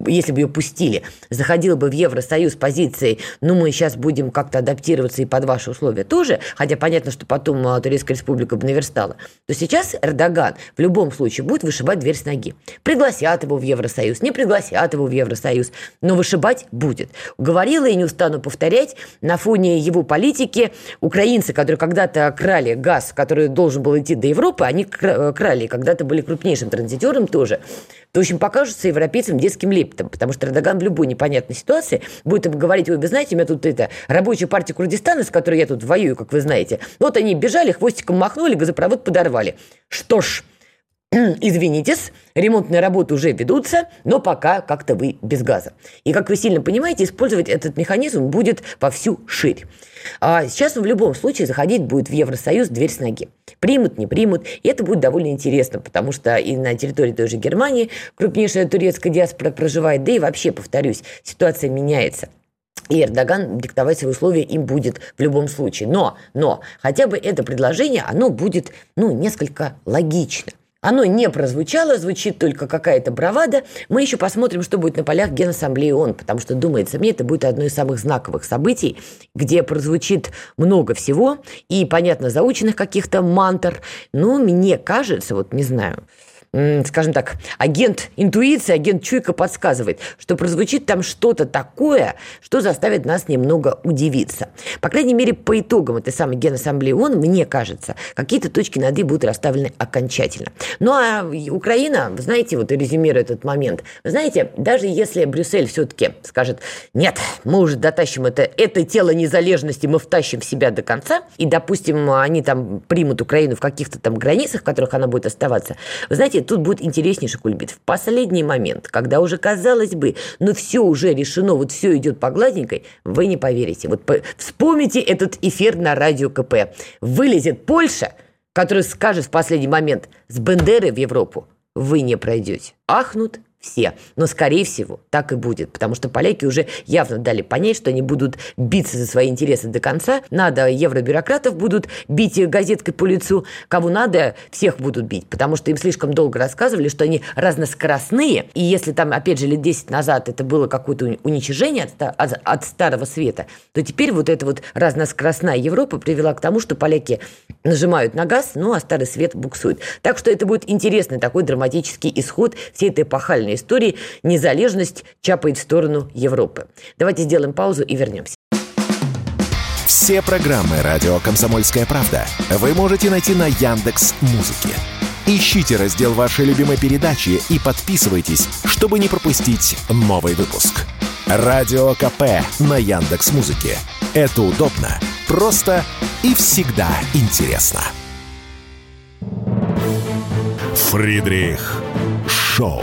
если бы ее пустили, заходила бы в Евросоюз позицией, ну, мы сейчас будем как-то адаптироваться и под ваши условия тоже, хотя понятно, что потом а, Турецкая республика бы наверстала, то сейчас Эрдоган в любом случае будет вышибать дверь с ноги. Пригласят его в Евросоюз, не пригласят его в Евросоюз, но вышибать будет. Говорила и не устану повторять, на фоне его политики украинцы, которые когда-то крали газ, который должен был идти до Европы, они крали, когда-то были крупнейшим транзитером тоже, то, в общем, покажутся европейцам детским лептом, потому что Эрдоган в любой непонятной ситуации будет говорить, вы знаете, у меня тут это, рабочая партия Курдистана, с которой я тут воюю, как вы знаете, вот они бежали, хвостиком махнули, газопровод подорвали. Что ж, [clears throat] извинитесь, ремонтные работы уже ведутся, но пока как-то вы без газа. И, как вы сильно понимаете, использовать этот механизм будет во всю ширь. А сейчас он в любом случае заходить будет в Евросоюз дверь с ноги. Примут, не примут. И это будет довольно интересно, потому что и на территории той же Германии крупнейшая турецкая диаспора проживает, да и вообще, повторюсь, ситуация меняется. И Эрдоган диктовать свои условия им будет в любом случае. Но, но хотя бы это предложение, оно будет, ну, несколько логично. Оно не прозвучало, звучит только какая-то бравада. Мы еще посмотрим, что будет на полях Генассамблеи ООН, потому что, думается мне, это будет одно из самых знаковых событий, где прозвучит много всего и, понятно, заученных каких-то мантр. Но мне кажется, вот не знаю, скажем так, агент интуиции, агент чуйка подсказывает, что прозвучит там что-то такое, что заставит нас немного удивиться. По крайней мере, по итогам этой самой Генассамблеи ООН, мне кажется, какие-то точки над «и» будут расставлены окончательно. Ну а Украина, знаете, вот резюмируя этот момент, вы знаете, даже если Брюссель все-таки скажет, нет, мы уже дотащим это, это тело незалежности, мы втащим в себя до конца, и, допустим, они там примут Украину в каких-то там границах, в которых она будет оставаться, вы знаете, знаете, тут будет интереснейший кульбит. В последний момент, когда уже казалось бы, ну все уже решено, вот все идет по гладенькой, вы не поверите. Вот по... вспомните этот эфир на радио КП. Вылезет Польша, которая скажет в последний момент, с Бендерой в Европу вы не пройдете. Ахнут все. Но, скорее всего, так и будет, потому что поляки уже явно дали понять, что они будут биться за свои интересы до конца. Надо, евробюрократов будут бить газеткой по лицу. Кого надо, всех будут бить, потому что им слишком долго рассказывали, что они разноскоростные, и если там, опять же, лет 10 назад это было какое-то уничижение от, от, от Старого Света, то теперь вот эта вот разноскоростная Европа привела к тому, что поляки нажимают на газ, ну а Старый Свет буксует. Так что это будет интересный такой драматический исход всей этой эпохальной реальной истории незалежность чапает в сторону Европы. Давайте сделаем паузу и вернемся. Все программы «Радио Комсомольская правда» вы можете найти на Яндекс Музыке. Ищите раздел вашей любимой передачи и подписывайтесь, чтобы не пропустить новый выпуск. Радио КП на Яндекс Музыке. Это удобно, просто и всегда интересно. Фридрих Шоу.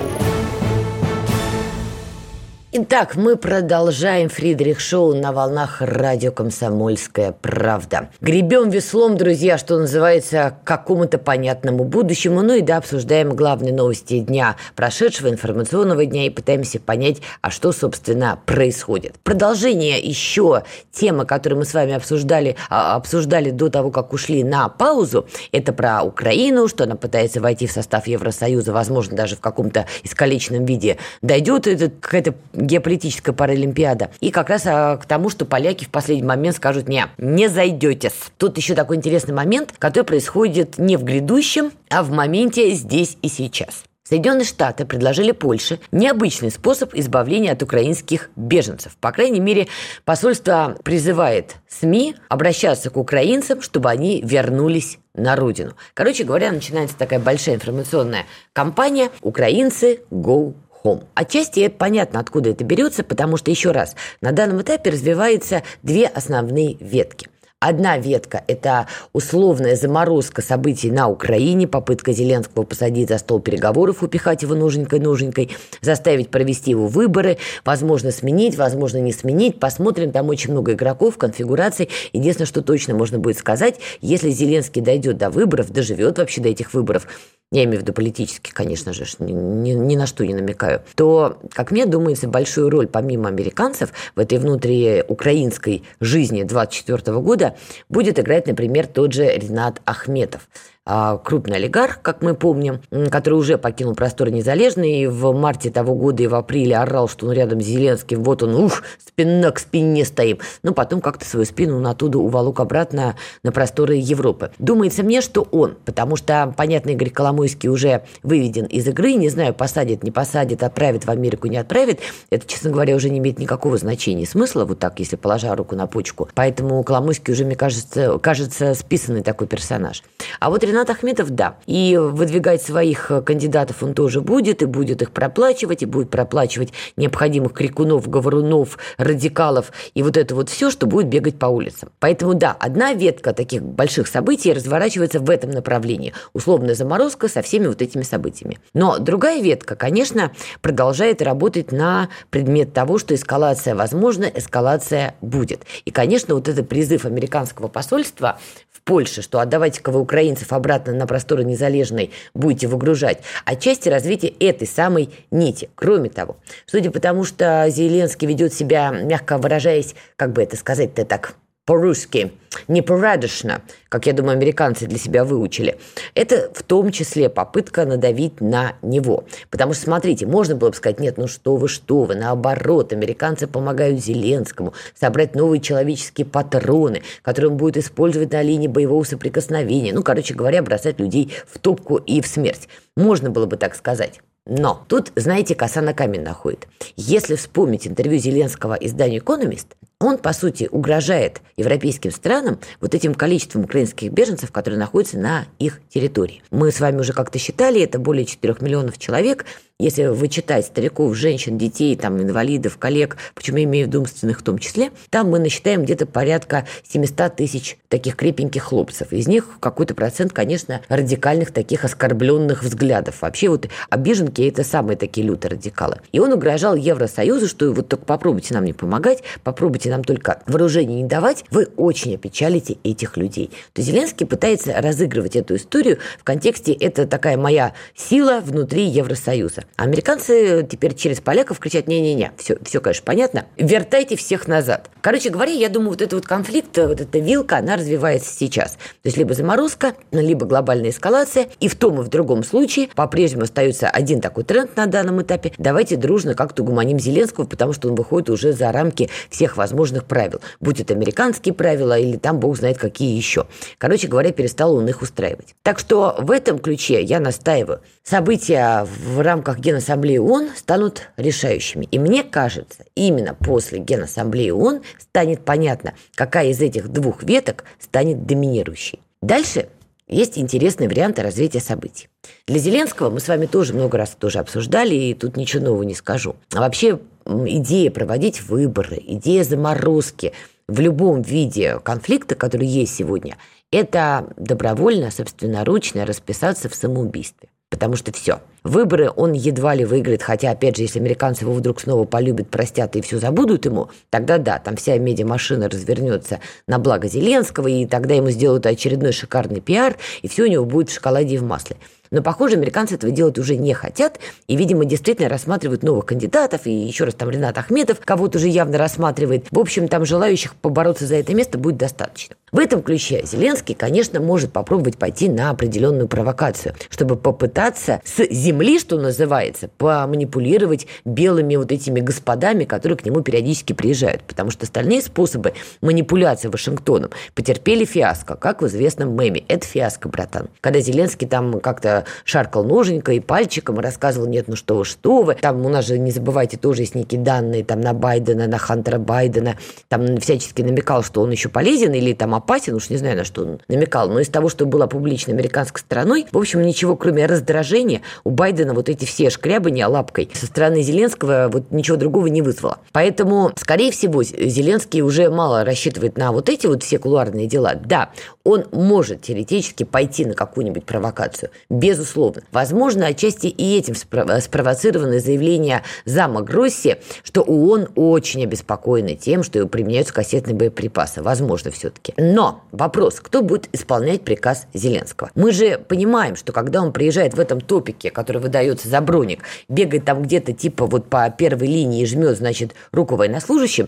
Итак, мы продолжаем Фридрих Шоу на волнах радио «Комсомольская правда». Гребем веслом, друзья, что называется, к какому-то понятному будущему. Ну и да, обсуждаем главные новости дня, прошедшего информационного дня и пытаемся понять, а что, собственно, происходит. Продолжение еще темы, которую мы с вами обсуждали, а, обсуждали до того, как ушли на паузу, это про Украину, что она пытается войти в состав Евросоюза, возможно, даже в каком-то искалеченном виде дойдет это, какая-то геополитическая паралимпиада. И как раз а, к тому, что поляки в последний момент скажут «не, не зайдетесь». Тут еще такой интересный момент, который происходит не в грядущем, а в моменте здесь и сейчас. Соединенные Штаты предложили Польше необычный способ избавления от украинских беженцев. По крайней мере, посольство призывает СМИ обращаться к украинцам, чтобы они вернулись на родину. Короче говоря, начинается такая большая информационная кампания «Украинцы, go home. Отчасти понятно, откуда это берется, потому что, еще раз, на данном этапе развиваются две основные ветки. Одна ветка – это условная заморозка событий на Украине, попытка Зеленского посадить за стол переговоров, упихать его нуженькой-нуженькой, заставить провести его выборы, возможно, сменить, возможно, не сменить. Посмотрим, там очень много игроков, конфигураций. Единственное, что точно можно будет сказать, если Зеленский дойдет до выборов, доживет вообще до этих выборов, я имею в виду политически, конечно же, ни, ни, ни на что не намекаю, то, как мне думается, большую роль помимо американцев в этой внутриукраинской жизни 24 года будет играть, например, тот же Ренат Ахметов – крупный олигарх, как мы помним, который уже покинул простор незалежный и в марте того года и в апреле орал, что он рядом с Зеленским, вот он, ух, спина к спине стоим. Но потом как-то свою спину он оттуда уволок обратно на просторы Европы. Думается мне, что он, потому что, понятно, Игорь Коломойский уже выведен из игры, не знаю, посадит, не посадит, отправит в Америку, не отправит. Это, честно говоря, уже не имеет никакого значения смысла, вот так, если положа руку на почку. Поэтому Коломойский уже, мне кажется, кажется списанный такой персонаж. А вот Ренат Ахметов – да. И выдвигать своих э, кандидатов он тоже будет, и будет их проплачивать, и будет проплачивать необходимых крикунов, говорунов, радикалов, и вот это вот все, что будет бегать по улицам. Поэтому, да, одна ветка таких больших событий разворачивается в этом направлении. Условная заморозка со всеми вот этими событиями. Но другая ветка, конечно, продолжает работать на предмет того, что эскалация возможна, эскалация будет. И, конечно, вот этот призыв американского посольства в Польше, что отдавайте-ка вы украинцев обратно на просторы незалежной будете выгружать, отчасти развитие этой самой нити. Кроме того, судя по тому, что Зеленский ведет себя, мягко выражаясь, как бы это сказать-то так, по-русски, непорядочно, как, я думаю, американцы для себя выучили, это в том числе попытка надавить на него. Потому что, смотрите, можно было бы сказать, нет, ну что вы, что вы, наоборот, американцы помогают Зеленскому собрать новые человеческие патроны, которые он будет использовать на линии боевого соприкосновения. Ну, короче говоря, бросать людей в топку и в смерть. Можно было бы так сказать. Но тут, знаете, коса на камень находит. Если вспомнить интервью Зеленского изданию «Экономист», он, по сути, угрожает европейским странам вот этим количеством украинских беженцев, которые находятся на их территории. Мы с вами уже как-то считали, это более 4 миллионов человек. Если вычитать стариков, женщин, детей, там, инвалидов, коллег, почему я имею в виду умственных в том числе, там мы насчитаем где-то порядка 700 тысяч таких крепеньких хлопцев. Из них какой-то процент, конечно, радикальных таких оскорбленных взглядов. Вообще вот обиженки – это самые такие лютые радикалы. И он угрожал Евросоюзу, что вот только попробуйте нам не помогать, попробуйте нам только вооружение не давать, вы очень опечалите этих людей. То Зеленский пытается разыгрывать эту историю в контексте «это такая моя сила внутри Евросоюза». Американцы теперь через поляков кричат «не-не-не». Все, все, конечно, понятно. Вертайте всех назад. Короче говоря, я думаю, вот этот вот конфликт, вот эта вилка, она развивается сейчас. То есть либо заморозка, либо глобальная эскалация. И в том и в другом случае по-прежнему остается один такой тренд на данном этапе. Давайте дружно как-то угуманим Зеленского, потому что он выходит уже за рамки всех возможных правил. Будь это американские правила или там бог знает какие еще. Короче говоря, перестал он их устраивать. Так что в этом ключе я настаиваю. События в рамках Генассамблеи ООН станут решающими. И мне кажется, именно после Генассамблеи ООН станет понятно, какая из этих двух веток станет доминирующей. Дальше есть интересные варианты развития событий. Для Зеленского мы с вами тоже много раз тоже обсуждали, и тут ничего нового не скажу. А вообще идея проводить выборы, идея заморозки в любом виде конфликта, который есть сегодня, это добровольно, собственноручно расписаться в самоубийстве. Потому что все – Выборы он едва ли выиграет, хотя, опять же, если американцы его вдруг снова полюбят, простят и все забудут ему, тогда да, там вся медиамашина развернется на благо Зеленского, и тогда ему сделают очередной шикарный пиар, и все у него будет в шоколаде и в масле. Но, похоже, американцы этого делать уже не хотят, и, видимо, действительно рассматривают новых кандидатов, и еще раз там Ренат Ахметов кого-то уже явно рассматривает. В общем, там желающих побороться за это место будет достаточно. В этом ключе Зеленский, конечно, может попробовать пойти на определенную провокацию, чтобы попытаться с земли, что называется, поманипулировать белыми вот этими господами, которые к нему периодически приезжают. Потому что остальные способы манипуляции Вашингтоном потерпели фиаско, как в известном меме. Это фиаско, братан. Когда Зеленский там как-то шаркал ноженькой и пальчиком и рассказывал, нет, ну что вы, что вы. Там у нас же, не забывайте, тоже есть некие данные там на Байдена, на Хантера Байдена. Там всячески намекал, что он еще полезен или там опасен, уж не знаю, на что он намекал, но из того, что было публично американской стороной, в общем, ничего, кроме раздражения, у Байдена вот эти все шкрябания лапкой со стороны Зеленского вот ничего другого не вызвало. Поэтому, скорее всего, Зеленский уже мало рассчитывает на вот эти вот все кулуарные дела. Да, он может теоретически пойти на какую-нибудь провокацию, безусловно. Возможно, отчасти и этим спровоцировано заявление зама Гросси, что ООН очень обеспокоены тем, что применяются кассетные боеприпасы. Возможно, все-таки. Но вопрос, кто будет исполнять приказ Зеленского? Мы же понимаем, что когда он приезжает в этом топике, который выдается за броник, бегает там где-то типа вот по первой линии и жмет, значит, руку военнослужащим,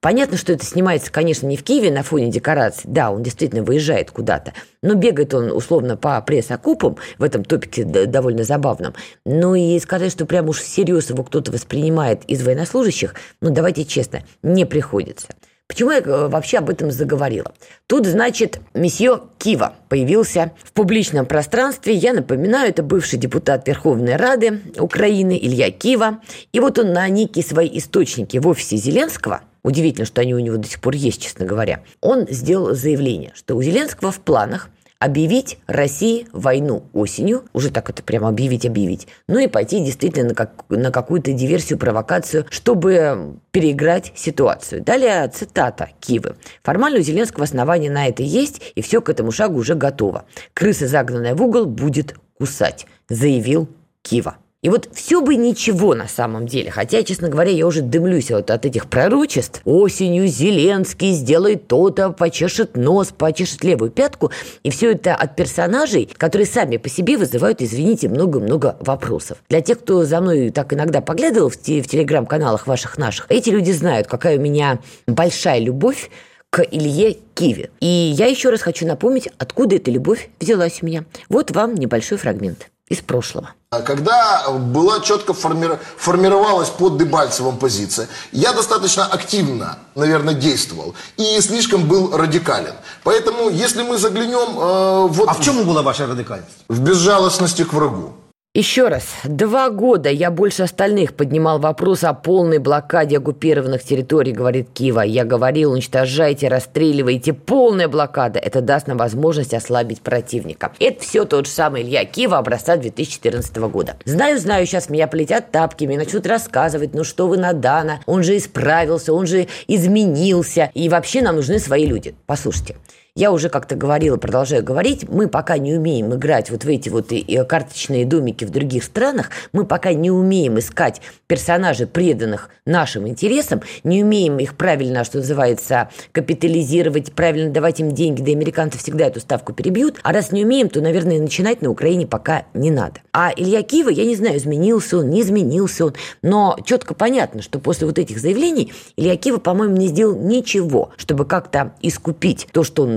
Понятно, что это снимается, конечно, не в Киеве на фоне декораций. Да, он действительно выезжает куда-то. Но бегает он условно по пресс-окупам в этом топике довольно забавном. Ну и сказать, что прям уж всерьез его кто-то воспринимает из военнослужащих, ну давайте честно, не приходится. Почему я э, вообще об этом заговорила? Тут, значит, месье Кива появился в публичном пространстве. Я напоминаю, это бывший депутат Верховной Рады Украины Илья Кива. И вот он на некие свои источники в офисе Зеленского Удивительно, что они у него до сих пор есть, честно говоря. Он сделал заявление, что у Зеленского в планах объявить России войну осенью, уже так это прямо объявить-объявить, ну и пойти действительно на, как, на какую-то диверсию, провокацию, чтобы переиграть ситуацию. Далее цитата Кивы. Формально у Зеленского основания на это есть, и все к этому шагу уже готово. Крыса, загнанная в угол, будет кусать, заявил Кива. И вот все бы ничего на самом деле. Хотя, честно говоря, я уже дымлюсь вот от этих пророчеств. Осенью Зеленский сделает то-то, почешет нос, почешет левую пятку. И все это от персонажей, которые сами по себе вызывают, извините, много-много вопросов. Для тех, кто за мной так иногда поглядывал в, те, в телеграм-каналах ваших наших, эти люди знают, какая у меня большая любовь к Илье Киви. И я еще раз хочу напомнить, откуда эта любовь взялась у меня. Вот вам небольшой фрагмент из прошлого. А когда была четко форми... формировалась под Дебальцевым позиция, я достаточно активно, наверное, действовал и слишком был радикален. Поэтому, если мы заглянем... Э, вот а в чем была ваша радикальность? В безжалостности к врагу. Еще раз, два года я больше остальных поднимал вопрос о полной блокаде оккупированных территорий, говорит Кива. Я говорил, уничтожайте, расстреливайте, полная блокада. Это даст нам возможность ослабить противника. Это все тот же самый Илья Кива образца 2014 года. Знаю, знаю, сейчас меня полетят тапки, мне начнут рассказывать, ну что вы Надана, он же исправился, он же изменился, и вообще нам нужны свои люди. Послушайте, я уже как-то говорила, продолжаю говорить, мы пока не умеем играть вот в эти вот карточные домики в других странах, мы пока не умеем искать персонажей, преданных нашим интересам, не умеем их правильно, что называется, капитализировать, правильно давать им деньги, да американцы всегда эту ставку перебьют, а раз не умеем, то, наверное, начинать на Украине пока не надо. А Илья Киева, я не знаю, изменился он, не изменился он, но четко понятно, что после вот этих заявлений Илья Киева, по-моему, не сделал ничего, чтобы как-то искупить то, что он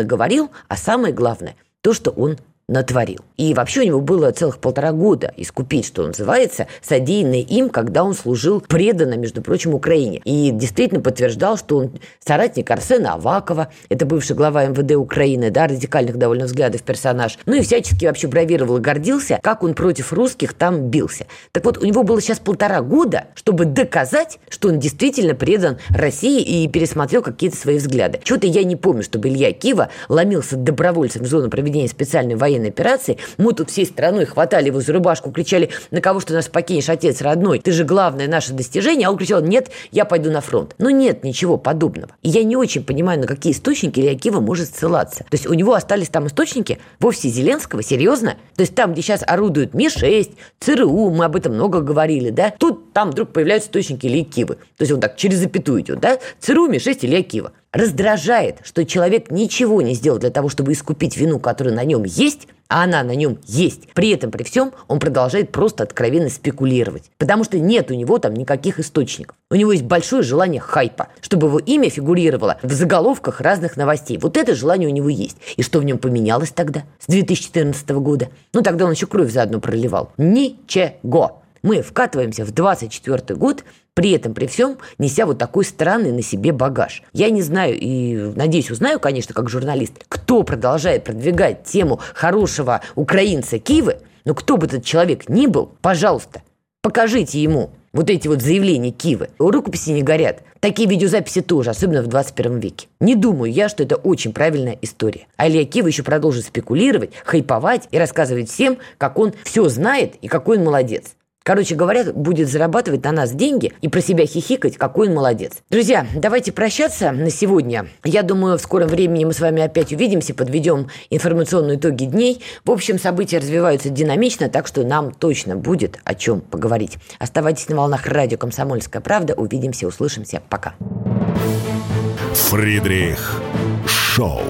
а самое главное, то, что он натворил. И вообще у него было целых полтора года искупить, что называется, содеянное им, когда он служил преданно, между прочим, Украине. И действительно подтверждал, что он соратник Арсена Авакова, это бывший глава МВД Украины, да, радикальных довольно взглядов персонаж. Ну и всячески вообще бравировал и гордился, как он против русских там бился. Так вот, у него было сейчас полтора года, чтобы доказать, что он действительно предан России и пересмотрел какие-то свои взгляды. Чего-то я не помню, чтобы Илья Кива ломился добровольцем в зону проведения специальной военной военной операции, мы тут всей страной хватали его за рубашку, кричали, на кого что нас покинешь, отец родной, ты же главное наше достижение, а он кричал, нет, я пойду на фронт. Но нет ничего подобного. И я не очень понимаю, на какие источники Илья Кива может ссылаться. То есть у него остались там источники вовсе Зеленского, серьезно? То есть там, где сейчас орудуют Ми-6, ЦРУ, мы об этом много говорили, да? Тут там вдруг появляются источники Ильи Кивы. То есть он так через запятую идет, да? ЦРУ, Ми-6, Илья Кива. Раздражает, что человек ничего не сделал для того, чтобы искупить вину, которая на нем есть, а она на нем есть. При этом, при всем, он продолжает просто откровенно спекулировать. Потому что нет у него там никаких источников. У него есть большое желание хайпа, чтобы его имя фигурировало в заголовках разных новостей. Вот это желание у него есть. И что в нем поменялось тогда, с 2014 года? Ну, тогда он еще кровь заодно проливал. Ничего. Мы вкатываемся в 24 год, при этом, при всем, неся вот такой странный на себе багаж. Я не знаю и, надеюсь, узнаю, конечно, как журналист, кто продолжает продвигать тему хорошего украинца Киевы, но кто бы этот человек ни был, пожалуйста, покажите ему вот эти вот заявления Кивы. Рукописи не горят. Такие видеозаписи тоже, особенно в 21 веке. Не думаю я, что это очень правильная история. А Илья Кива еще продолжит спекулировать, хайповать и рассказывать всем, как он все знает и какой он молодец. Короче говоря, будет зарабатывать на нас деньги и про себя хихикать, какой он молодец. Друзья, давайте прощаться на сегодня. Я думаю, в скором времени мы с вами опять увидимся, подведем информационные итоги дней. В общем, события развиваются динамично, так что нам точно будет о чем поговорить. Оставайтесь на волнах радио «Комсомольская правда». Увидимся, услышимся. Пока. Фридрих Шоу.